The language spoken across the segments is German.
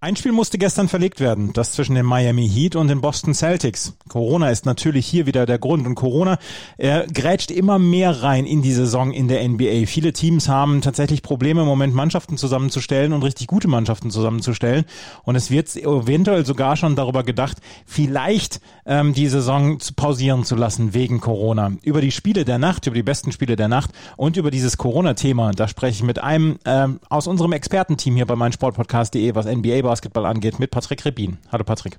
Ein Spiel musste gestern verlegt werden, das zwischen den Miami Heat und den Boston Celtics. Corona ist natürlich hier wieder der Grund und Corona er grätscht immer mehr rein in die Saison in der NBA. Viele Teams haben tatsächlich Probleme im Moment Mannschaften zusammenzustellen und richtig gute Mannschaften zusammenzustellen und es wird eventuell sogar schon darüber gedacht, vielleicht ähm, die Saison zu pausieren zu lassen wegen Corona. Über die Spiele der Nacht, über die besten Spiele der Nacht und über dieses Corona-Thema, da spreche ich mit einem ähm, aus unserem Expertenteam hier bei meinsportpodcast.de, was NBA Basketball angeht, mit Patrick Rebin. Hallo Patrick.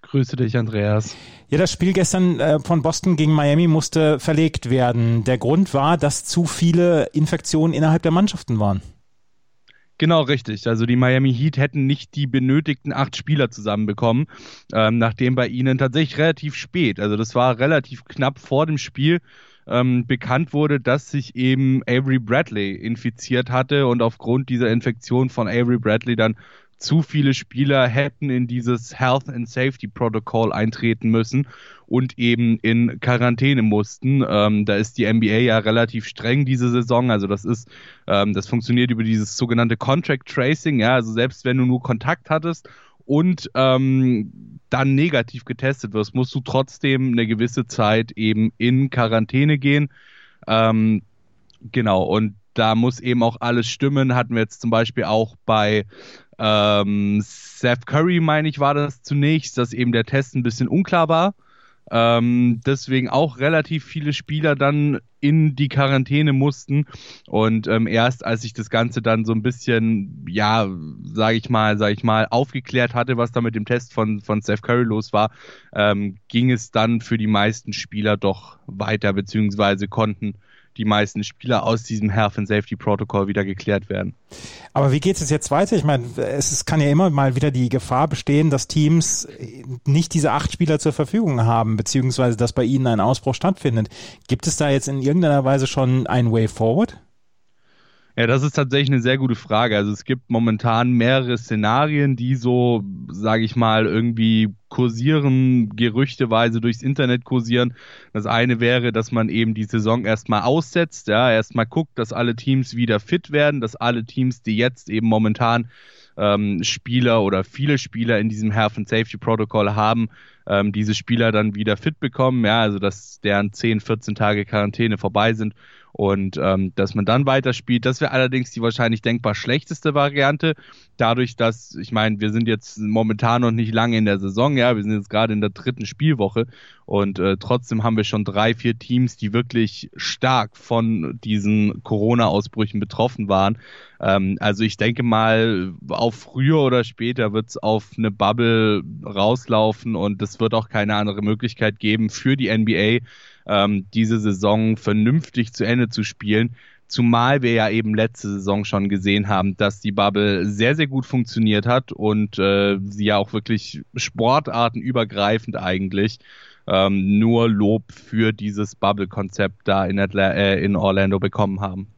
Grüße dich, Andreas. Ja, das Spiel gestern äh, von Boston gegen Miami musste verlegt werden. Der Grund war, dass zu viele Infektionen innerhalb der Mannschaften waren. Genau, richtig. Also die Miami Heat hätten nicht die benötigten acht Spieler zusammenbekommen, ähm, nachdem bei ihnen tatsächlich relativ spät, also das war relativ knapp vor dem Spiel, ähm, bekannt wurde, dass sich eben Avery Bradley infiziert hatte und aufgrund dieser Infektion von Avery Bradley dann zu viele Spieler hätten in dieses Health and Safety Protocol eintreten müssen und eben in Quarantäne mussten. Ähm, da ist die NBA ja relativ streng diese Saison. Also das ist, ähm, das funktioniert über dieses sogenannte Contract Tracing. Ja, also selbst wenn du nur Kontakt hattest und ähm, dann negativ getestet wirst, musst du trotzdem eine gewisse Zeit eben in Quarantäne gehen. Ähm, genau, und da muss eben auch alles stimmen. Hatten wir jetzt zum Beispiel auch bei ähm, Seth Curry, meine ich, war das zunächst, dass eben der Test ein bisschen unklar war. Ähm, deswegen auch relativ viele Spieler dann in die Quarantäne mussten. Und ähm, erst als ich das Ganze dann so ein bisschen, ja, sage ich mal, sage ich mal, aufgeklärt hatte, was da mit dem Test von, von Seth Curry los war, ähm, ging es dann für die meisten Spieler doch weiter, beziehungsweise konnten die meisten Spieler aus diesem Health and Safety Protocol wieder geklärt werden. Aber wie geht es jetzt weiter? Ich meine, es kann ja immer mal wieder die Gefahr bestehen, dass Teams nicht diese acht Spieler zur Verfügung haben, beziehungsweise dass bei ihnen ein Ausbruch stattfindet. Gibt es da jetzt in irgendeiner Weise schon ein Way forward? Ja, das ist tatsächlich eine sehr gute Frage. Also es gibt momentan mehrere Szenarien, die so, sage ich mal, irgendwie kursieren, gerüchteweise durchs Internet kursieren. Das eine wäre, dass man eben die Saison erstmal aussetzt, ja, erstmal guckt, dass alle Teams wieder fit werden, dass alle Teams, die jetzt eben momentan ähm, Spieler oder viele Spieler in diesem Health and Safety Protocol haben, ähm, diese Spieler dann wieder fit bekommen, ja, also dass deren 10, 14 Tage Quarantäne vorbei sind und ähm, dass man dann weiterspielt. Das wäre allerdings die wahrscheinlich denkbar schlechteste Variante, dadurch, dass, ich meine, wir sind jetzt momentan noch nicht lange in der Saison, ja, wir sind jetzt gerade in der dritten Spielwoche und äh, trotzdem haben wir schon drei, vier Teams, die wirklich stark von diesen Corona-Ausbrüchen betroffen waren. Ähm, also ich denke mal, auf früher oder später wird es auf eine Bubble rauslaufen und es wird auch keine andere Möglichkeit geben für die NBA, ähm, diese Saison vernünftig zu Ende zu spielen. Zumal wir ja eben letzte Saison schon gesehen haben, dass die Bubble sehr, sehr gut funktioniert hat und äh, sie ja auch wirklich sportartenübergreifend eigentlich ähm, nur Lob für dieses Bubble-Konzept da in, Atla äh, in Orlando bekommen haben.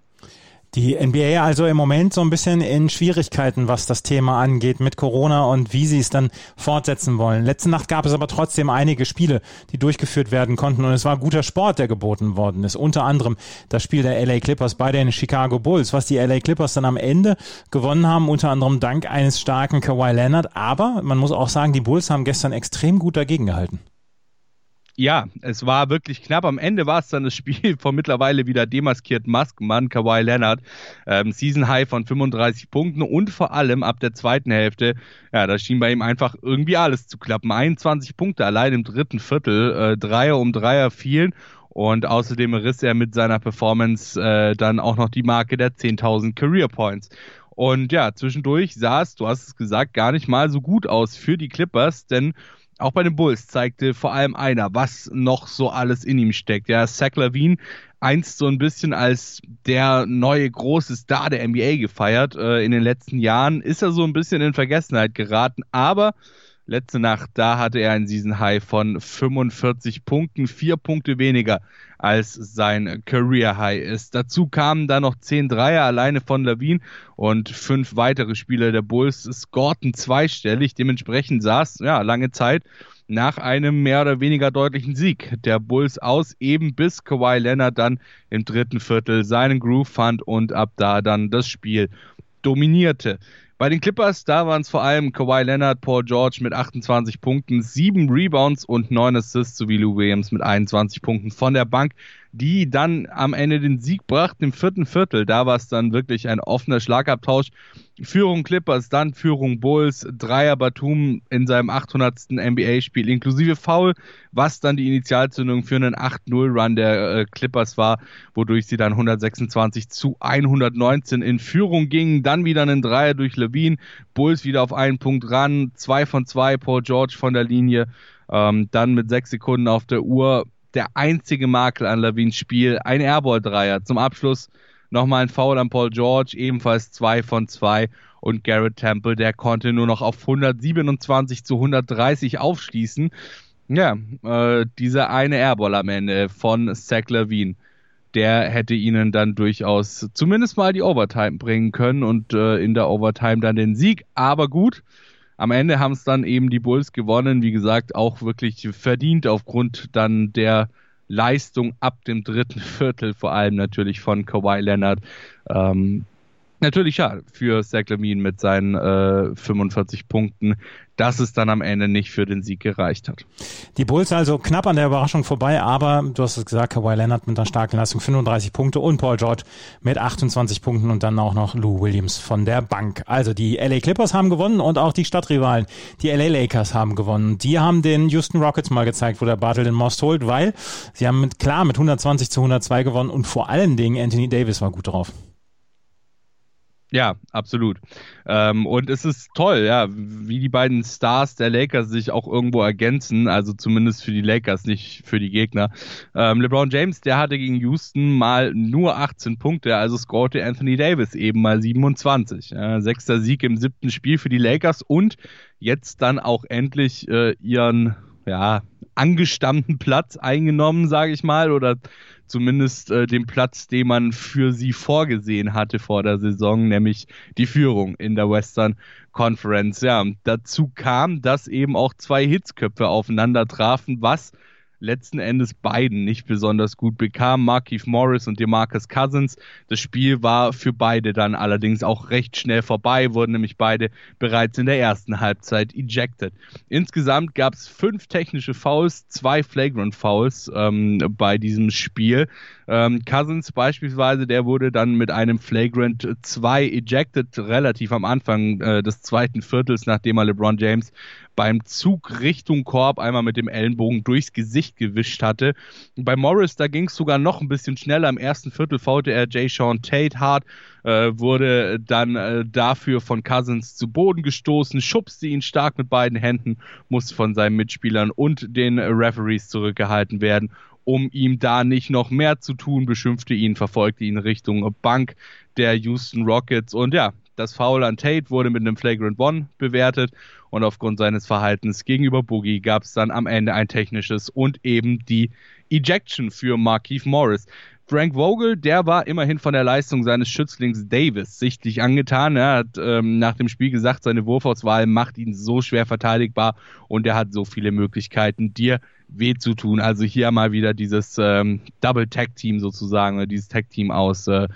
Die NBA also im Moment so ein bisschen in Schwierigkeiten, was das Thema angeht mit Corona und wie sie es dann fortsetzen wollen. Letzte Nacht gab es aber trotzdem einige Spiele, die durchgeführt werden konnten und es war guter Sport, der geboten worden ist. Unter anderem das Spiel der LA Clippers bei den Chicago Bulls, was die LA Clippers dann am Ende gewonnen haben, unter anderem dank eines starken Kawhi Leonard. Aber man muss auch sagen, die Bulls haben gestern extrem gut dagegen gehalten ja, es war wirklich knapp. Am Ende war es dann das Spiel von mittlerweile wieder demaskierten Maskenmann Kawhi Leonard. Ähm, Season High von 35 Punkten und vor allem ab der zweiten Hälfte, ja, da schien bei ihm einfach irgendwie alles zu klappen. 21 Punkte allein im dritten Viertel, äh, Dreier um Dreier fielen und außerdem riss er mit seiner Performance äh, dann auch noch die Marke der 10.000 Career Points. Und ja, zwischendurch sah es, du hast es gesagt, gar nicht mal so gut aus für die Clippers, denn auch bei den Bulls zeigte vor allem einer, was noch so alles in ihm steckt. Ja, Zach Lavine einst so ein bisschen als der neue große Star der NBA gefeiert. Äh, in den letzten Jahren ist er so ein bisschen in Vergessenheit geraten, aber letzte Nacht, da hatte er ein Season High von 45 Punkten, vier Punkte weniger als sein Career High ist. Dazu kamen dann noch zehn Dreier alleine von Lavine und fünf weitere Spieler der Bulls scorten zweistellig. Dementsprechend saß ja lange Zeit nach einem mehr oder weniger deutlichen Sieg der Bulls aus, eben bis Kawhi Leonard dann im dritten Viertel seinen Groove fand und ab da dann das Spiel dominierte. Bei den Clippers, da waren es vor allem Kawhi Leonard, Paul George mit 28 Punkten, 7 Rebounds und 9 Assists sowie Lou Williams mit 21 Punkten von der Bank die dann am Ende den Sieg brachten im vierten Viertel. Da war es dann wirklich ein offener Schlagabtausch. Führung Clippers, dann Führung Bulls, Dreier Batum in seinem 800. NBA-Spiel inklusive Foul, was dann die Initialzündung für einen 8-0-Run der äh, Clippers war, wodurch sie dann 126 zu 119 in Führung gingen. Dann wieder einen Dreier durch Levine, Bulls wieder auf einen Punkt ran, zwei von zwei, Paul George von der Linie. Ähm, dann mit sechs Sekunden auf der Uhr der einzige Makel an Lavins Spiel. Ein Airball-Dreier. Zum Abschluss nochmal ein Foul an Paul George, ebenfalls zwei von zwei. Und Garrett Temple, der konnte nur noch auf 127 zu 130 aufschließen. Ja, äh, dieser eine Airball am Ende von Zach Lavine, der hätte ihnen dann durchaus zumindest mal die Overtime bringen können und äh, in der Overtime dann den Sieg. Aber gut, am Ende haben es dann eben die Bulls gewonnen, wie gesagt, auch wirklich verdient aufgrund dann der Leistung ab dem dritten Viertel, vor allem natürlich von Kawhi Leonard. Ähm, natürlich ja für Zach Lavine mit seinen äh, 45 Punkten, dass es dann am Ende nicht für den Sieg gereicht hat. Die Bulls also knapp an der Überraschung vorbei, aber du hast es gesagt, Kawhi Leonard mit einer starken Leistung 35 Punkte und Paul George mit 28 Punkten und dann auch noch Lou Williams von der Bank. Also die LA Clippers haben gewonnen und auch die Stadtrivalen, die LA Lakers haben gewonnen. Die haben den Houston Rockets mal gezeigt, wo der Bartel den Most holt, weil sie haben mit, klar mit 120 zu 102 gewonnen und vor allen Dingen Anthony Davis war gut drauf. Ja, absolut. Ähm, und es ist toll, ja, wie die beiden Stars der Lakers sich auch irgendwo ergänzen, also zumindest für die Lakers, nicht für die Gegner. Ähm, LeBron James, der hatte gegen Houston mal nur 18 Punkte, also scorte Anthony Davis eben mal 27. Äh, sechster Sieg im siebten Spiel für die Lakers und jetzt dann auch endlich äh, ihren, ja, angestammten Platz eingenommen, sage ich mal, oder zumindest äh, den Platz, den man für sie vorgesehen hatte vor der Saison, nämlich die Führung in der Western Conference. Ja, dazu kam, dass eben auch zwei Hitzköpfe aufeinander trafen, was letzten Endes beiden nicht besonders gut bekam. Markeith Morris und DeMarcus Cousins. Das Spiel war für beide dann allerdings auch recht schnell vorbei, wurden nämlich beide bereits in der ersten Halbzeit ejected. Insgesamt gab es fünf technische Fouls, zwei Flagrant Fouls ähm, bei diesem Spiel. Ähm, Cousins beispielsweise, der wurde dann mit einem Flagrant 2 ejected, relativ am Anfang äh, des zweiten Viertels, nachdem er LeBron James beim Zug Richtung Korb einmal mit dem Ellenbogen durchs Gesicht gewischt hatte. Bei Morris, da ging es sogar noch ein bisschen schneller. Im ersten Viertel faulte er Jay Sean Tate hart, äh, wurde dann äh, dafür von Cousins zu Boden gestoßen, schubste ihn stark mit beiden Händen, musste von seinen Mitspielern und den Referees zurückgehalten werden um ihm da nicht noch mehr zu tun, beschimpfte ihn, verfolgte ihn Richtung Bank der Houston Rockets und ja, das Foul an Tate wurde mit einem Flagrant One bewertet und aufgrund seines Verhaltens gegenüber Boogie gab es dann am Ende ein technisches und eben die Ejection für Markeith Morris. Frank Vogel, der war immerhin von der Leistung seines Schützlings Davis sichtlich angetan. Er hat ähm, nach dem Spiel gesagt, seine Wurfauswahl macht ihn so schwer verteidigbar und er hat so viele Möglichkeiten, dir weh zu tun. Also hier mal wieder dieses ähm, Double Tag Team sozusagen, oder dieses Tag Team aus äh,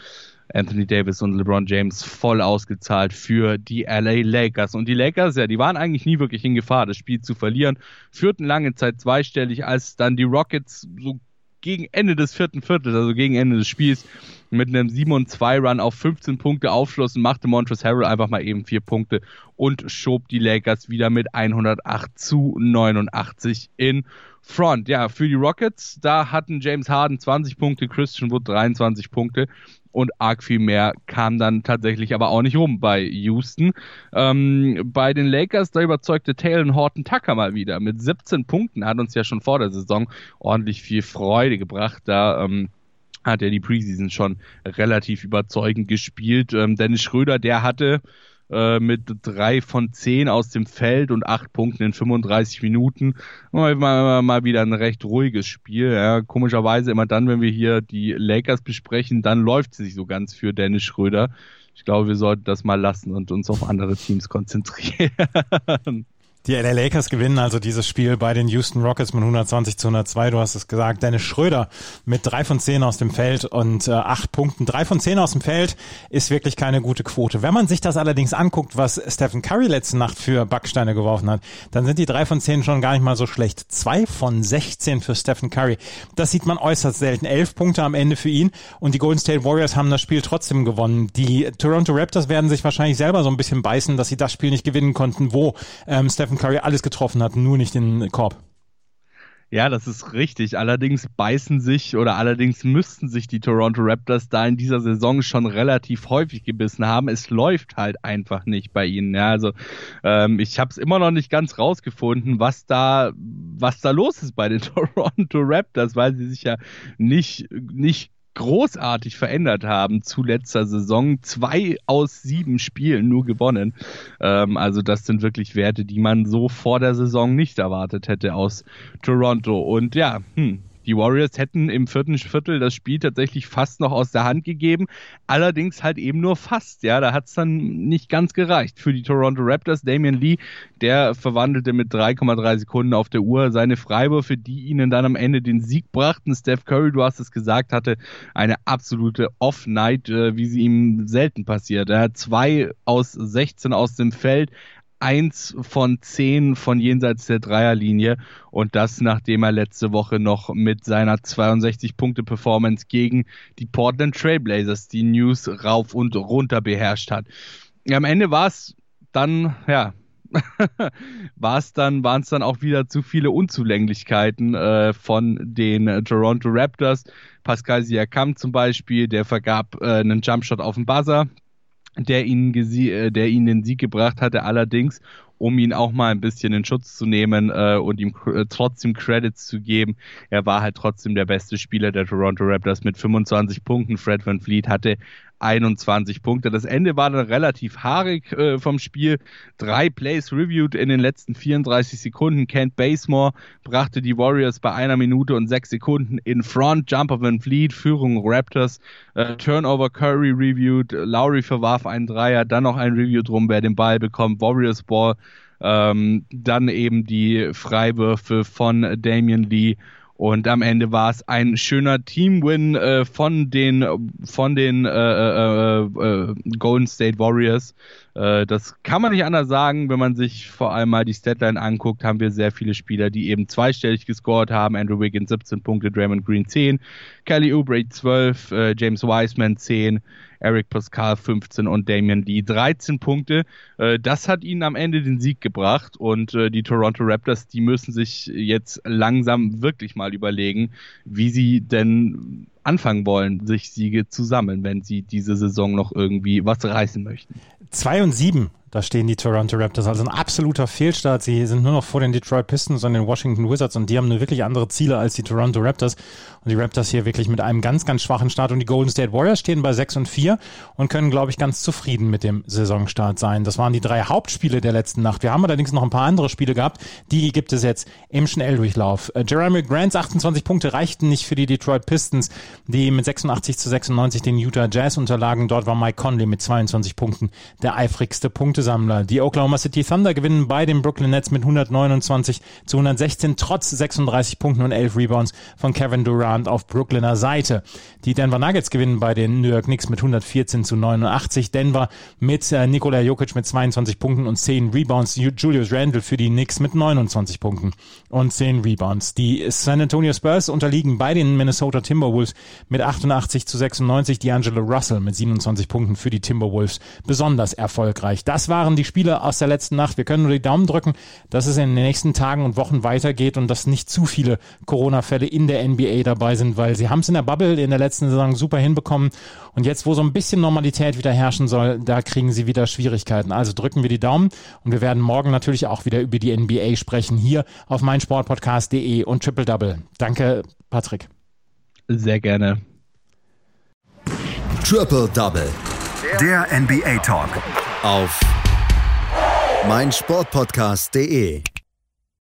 Anthony Davis und LeBron James voll ausgezahlt für die LA Lakers. Und die Lakers, ja, die waren eigentlich nie wirklich in Gefahr, das Spiel zu verlieren, führten lange Zeit zweistellig, als dann die Rockets so gegen Ende des vierten Viertels, also gegen Ende des Spiels, mit einem 7-2-Run auf 15 Punkte aufschlossen, machte Montrezl Harrell einfach mal eben vier Punkte und schob die Lakers wieder mit 108 zu 89 in Front. Ja, für die Rockets, da hatten James Harden 20 Punkte, Christian Wood 23 Punkte und arg viel mehr kam dann tatsächlich aber auch nicht rum bei Houston. Ähm, bei den Lakers, da überzeugte Taylor Horton Tucker mal wieder mit 17 Punkten, hat uns ja schon vor der Saison ordentlich viel Freude gebracht. Da ähm, hat er die Preseason schon relativ überzeugend gespielt. Ähm, Dennis Schröder, der hatte äh, mit drei von zehn aus dem Feld und acht Punkten in 35 Minuten. Mal, mal, mal wieder ein recht ruhiges Spiel. Ja. Komischerweise immer dann, wenn wir hier die Lakers besprechen, dann läuft es sich so ganz für Dennis Schröder. Ich glaube, wir sollten das mal lassen und uns auf andere Teams konzentrieren. Die LA Lakers gewinnen also dieses Spiel bei den Houston Rockets mit 120 zu 102. Du hast es gesagt. Dennis Schröder mit drei von zehn aus dem Feld und äh, Punkten. Drei von zehn aus dem Feld ist wirklich keine gute Quote. Wenn man sich das allerdings anguckt, was Stephen Curry letzte Nacht für Backsteine geworfen hat, dann sind die drei von zehn schon gar nicht mal so schlecht. Zwei von 16 für Stephen Curry. Das sieht man äußerst selten. Elf Punkte am Ende für ihn und die Golden State Warriors haben das Spiel trotzdem gewonnen. Die Toronto Raptors werden sich wahrscheinlich selber so ein bisschen beißen, dass sie das Spiel nicht gewinnen konnten, wo ähm, Stephen Stephen Curry alles getroffen hat, nur nicht den Korb. Ja, das ist richtig. Allerdings beißen sich oder allerdings müssten sich die Toronto Raptors da in dieser Saison schon relativ häufig gebissen haben. Es läuft halt einfach nicht bei ihnen. Ja, also ähm, ich habe es immer noch nicht ganz rausgefunden, was da was da los ist bei den Toronto Raptors, weil sie sich ja nicht nicht großartig verändert haben zu letzter Saison. Zwei aus sieben Spielen nur gewonnen. Ähm, also das sind wirklich Werte, die man so vor der Saison nicht erwartet hätte aus Toronto. Und ja, hm, die Warriors hätten im vierten Viertel das Spiel tatsächlich fast noch aus der Hand gegeben, allerdings halt eben nur fast. Ja, da hat es dann nicht ganz gereicht für die Toronto Raptors. Damian Lee, der verwandelte mit 3,3 Sekunden auf der Uhr seine Freiwürfe, die ihnen dann am Ende den Sieg brachten. Steph Curry, du hast es gesagt, hatte eine absolute Off-Night, äh, wie sie ihm selten passiert. Er hat zwei aus 16 aus dem Feld, eins von zehn von jenseits der Dreierlinie und das nachdem er letzte Woche noch mit seiner 62 Punkte Performance gegen die Portland Trailblazers die News rauf und runter beherrscht hat. Am Ende war es dann, ja, war es dann, waren es dann auch wieder zu viele Unzulänglichkeiten äh, von den Toronto Raptors. Pascal Siakam zum Beispiel, der vergab äh, einen Jumpshot auf den Buzzer, der ihnen, äh, der ihnen den Sieg gebracht hatte. Allerdings, um ihn auch mal ein bisschen in Schutz zu nehmen äh, und ihm äh, trotzdem Credits zu geben, er war halt trotzdem der beste Spieler der Toronto Raptors mit 25 Punkten. Fred Van Fleet hatte 21 Punkte. Das Ende war dann relativ haarig äh, vom Spiel. Drei Plays reviewed in den letzten 34 Sekunden. Kent Basemore brachte die Warriors bei einer Minute und sechs Sekunden in Front. Jumper Van Fleet, Führung Raptors. Äh, Turnover Curry reviewed. Lowry verwarf einen Dreier. Dann noch ein Review drum, wer den Ball bekommt. Warriors Ball. Ähm, dann eben die Freiwürfe von Damian Lee und am Ende war es ein schöner Teamwin äh, von den von den äh, äh, äh, Golden State Warriors. Äh, das kann man nicht anders sagen, wenn man sich vor allem mal die Statline anguckt, haben wir sehr viele Spieler, die eben zweistellig gescored haben. Andrew Wiggins 17 Punkte, Draymond Green 10, Kelly Oubre 12, äh, James Wiseman 10, Eric Pascal 15 und Damian Lee 13 Punkte. Äh, das hat ihnen am Ende den Sieg gebracht und äh, die Toronto Raptors, die müssen sich jetzt langsam wirklich mal überlegen, wie sie denn anfangen wollen, sich Siege zu sammeln, wenn sie diese Saison noch irgendwie was reißen möchten. 2 und 7 da stehen die Toronto Raptors. Also ein absoluter Fehlstart. Sie sind nur noch vor den Detroit Pistons und den Washington Wizards und die haben nur wirklich andere Ziele als die Toronto Raptors. Und die Raptors hier wirklich mit einem ganz, ganz schwachen Start. Und die Golden State Warriors stehen bei 6 und 4 und können, glaube ich, ganz zufrieden mit dem Saisonstart sein. Das waren die drei Hauptspiele der letzten Nacht. Wir haben allerdings noch ein paar andere Spiele gehabt. Die gibt es jetzt im Schnelldurchlauf. Äh, Jeremy Grants 28 Punkte reichten nicht für die Detroit Pistons, die mit 86 zu 96 den Utah Jazz unterlagen. Dort war Mike Conley mit 22 Punkten der eifrigste Punkte Punktesammler. Die Oklahoma City Thunder gewinnen bei den Brooklyn Nets mit 129 zu 116, trotz 36 Punkten und 11 Rebounds von Kevin Durant auf Brooklyner Seite. Die Denver Nuggets gewinnen bei den New York Knicks mit 114 zu 89. Denver mit äh, Nikola Jokic mit 22 Punkten und 10 Rebounds. Julius Randle für die Knicks mit 29 Punkten und 10 Rebounds. Die San Antonio Spurs unterliegen bei den Minnesota Timberwolves mit 88 zu 96. D'Angelo Russell mit 27 Punkten für die Timberwolves besonders erfolgreich. Das war waren die Spiele aus der letzten Nacht. Wir können nur die Daumen drücken, dass es in den nächsten Tagen und Wochen weitergeht und dass nicht zu viele Corona-Fälle in der NBA dabei sind, weil sie haben es in der Bubble in der letzten Saison super hinbekommen. Und jetzt, wo so ein bisschen Normalität wieder herrschen soll, da kriegen sie wieder Schwierigkeiten. Also drücken wir die Daumen und wir werden morgen natürlich auch wieder über die NBA sprechen, hier auf meinsportpodcast.de und Triple Double. Danke, Patrick. Sehr gerne. Triple Double. Der NBA Talk. Auf meinsportpodcast.de